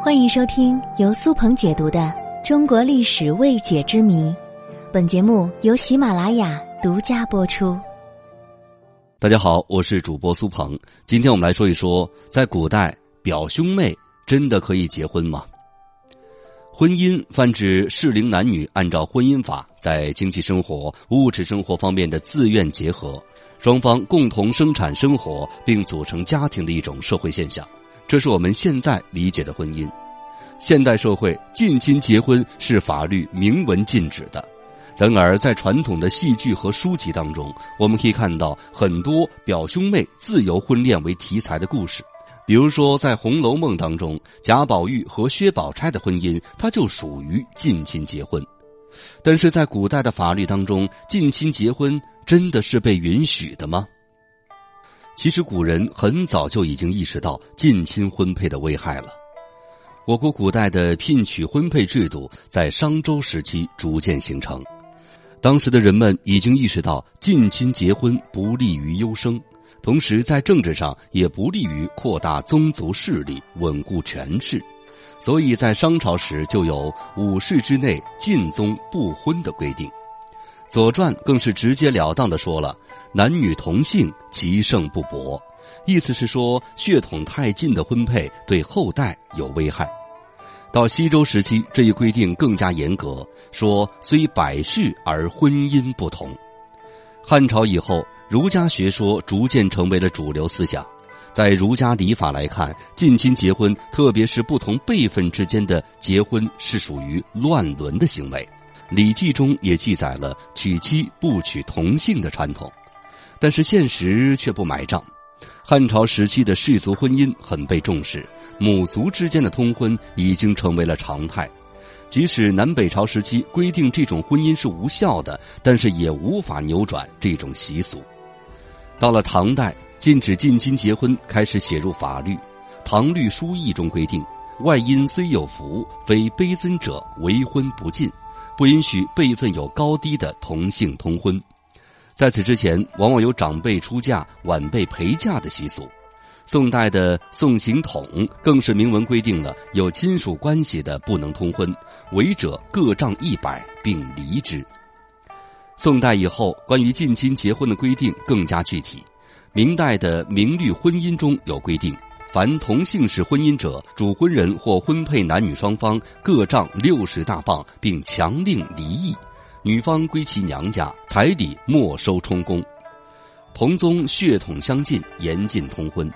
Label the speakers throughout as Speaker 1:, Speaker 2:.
Speaker 1: 欢迎收听由苏鹏解读的《中国历史未解之谜》，本节目由喜马拉雅独家播出。
Speaker 2: 大家好，我是主播苏鹏。今天我们来说一说，在古代，表兄妹真的可以结婚吗？婚姻泛指适龄男女按照婚姻法，在经济生活、物质生活方面的自愿结合，双方共同生产生活并组成家庭的一种社会现象。这是我们现在理解的婚姻。现代社会近亲结婚是法律明文禁止的，然而在传统的戏剧和书籍当中，我们可以看到很多表兄妹自由婚恋为题材的故事。比如说，在《红楼梦》当中，贾宝玉和薛宝钗的婚姻，它就属于近亲结婚。但是在古代的法律当中，近亲结婚真的是被允许的吗？其实古人很早就已经意识到近亲婚配的危害了。我国古代的聘娶婚配制度在商周时期逐渐形成，当时的人们已经意识到近亲结婚不利于优生，同时在政治上也不利于扩大宗族势力、稳固权势，所以在商朝时就有五世之内近宗不婚的规定。《左传》更是直截了当的说了：“男女同姓，其盛不薄。”意思是说，血统太近的婚配对后代有危害。到西周时期，这一规定更加严格，说虽百世而婚姻不同。汉朝以后，儒家学说逐渐成为了主流思想。在儒家礼法来看，近亲结婚，特别是不同辈分之间的结婚，是属于乱伦的行为。《礼记》中也记载了娶妻不娶同姓的传统，但是现实却不买账。汉朝时期的氏族婚姻很被重视，母族之间的通婚已经成为了常态。即使南北朝时期规定这种婚姻是无效的，但是也无法扭转这种习俗。到了唐代，禁止近亲结婚开始写入法律，《唐律疏议》中规定：外因虽有福，非卑尊者为婚不尽。不允许辈分有高低的同姓通婚，在此之前，往往有长辈出嫁、晚辈陪嫁的习俗。宋代的《宋刑统》更是明文规定了有亲属关系的不能通婚，违者各杖一百并离之。宋代以后，关于近亲结婚的规定更加具体。明代的《明律婚姻》中有规定。凡同姓氏婚姻者，主婚人或婚配男女双方各杖六十大棒，并强令离异，女方归其娘家，彩礼没收充公。同宗血统相近，严禁通婚。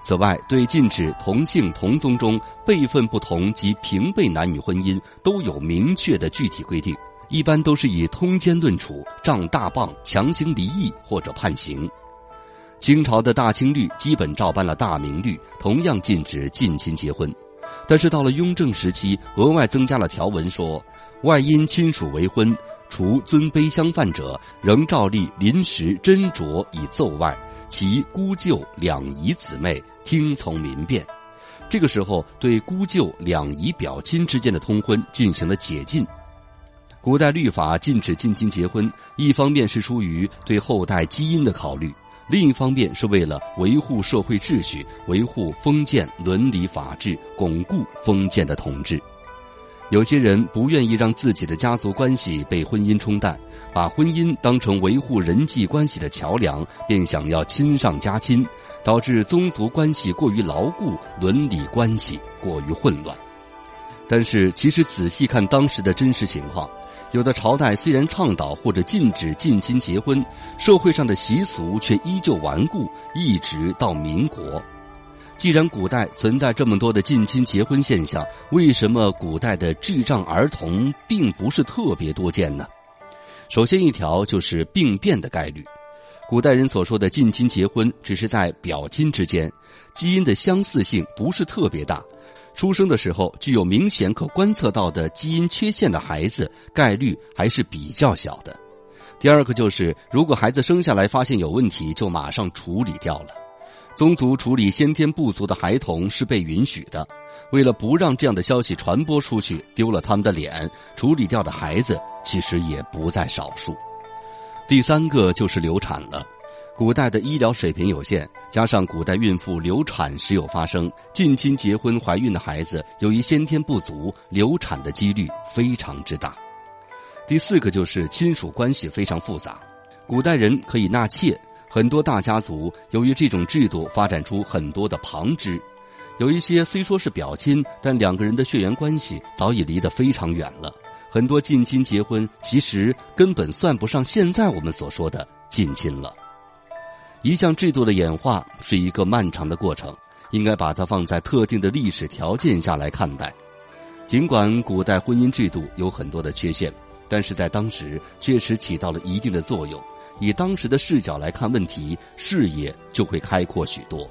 Speaker 2: 此外，对禁止同姓同宗中辈分不同及平辈男女婚姻都有明确的具体规定，一般都是以通奸论处，杖大棒，强行离异或者判刑。清朝的大清律基本照搬了大明律，同样禁止近亲结婚，但是到了雍正时期，额外增加了条文，说外因亲属为婚，除尊卑相犯者，仍照例临时斟酌以奏外，其姑舅两姨姊妹听从民变。这个时候，对姑舅两姨表亲之间的通婚进行了解禁。古代律法禁止近亲结婚，一方面是出于对后代基因的考虑。另一方面是为了维护社会秩序，维护封建伦理法治，巩固封建的统治。有些人不愿意让自己的家族关系被婚姻冲淡，把婚姻当成维护人际关系的桥梁，便想要亲上加亲，导致宗族关系过于牢固，伦理关系过于混乱。但是，其实仔细看当时的真实情况。有的朝代虽然倡导或者禁止近亲结婚，社会上的习俗却依旧顽固，一直到民国。既然古代存在这么多的近亲结婚现象，为什么古代的智障儿童并不是特别多见呢？首先一条就是病变的概率。古代人所说的近亲结婚，只是在表亲之间，基因的相似性不是特别大。出生的时候具有明显可观测到的基因缺陷的孩子，概率还是比较小的。第二个就是，如果孩子生下来发现有问题，就马上处理掉了。宗族处理先天不足的孩童是被允许的，为了不让这样的消息传播出去，丢了他们的脸，处理掉的孩子其实也不在少数。第三个就是流产了。古代的医疗水平有限，加上古代孕妇流产时有发生，近亲结婚怀孕的孩子由于先天不足，流产的几率非常之大。第四个就是亲属关系非常复杂，古代人可以纳妾，很多大家族由于这种制度发展出很多的旁支，有一些虽说是表亲，但两个人的血缘关系早已离得非常远了。很多近亲结婚其实根本算不上现在我们所说的近亲了。一项制度的演化是一个漫长的过程，应该把它放在特定的历史条件下来看待。尽管古代婚姻制度有很多的缺陷，但是在当时确实起到了一定的作用。以当时的视角来看问题，视野就会开阔许多。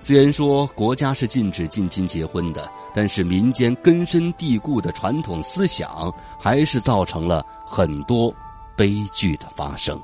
Speaker 2: 虽然说国家是禁止近亲结婚的，但是民间根深蒂固的传统思想还是造成了很多悲剧的发生。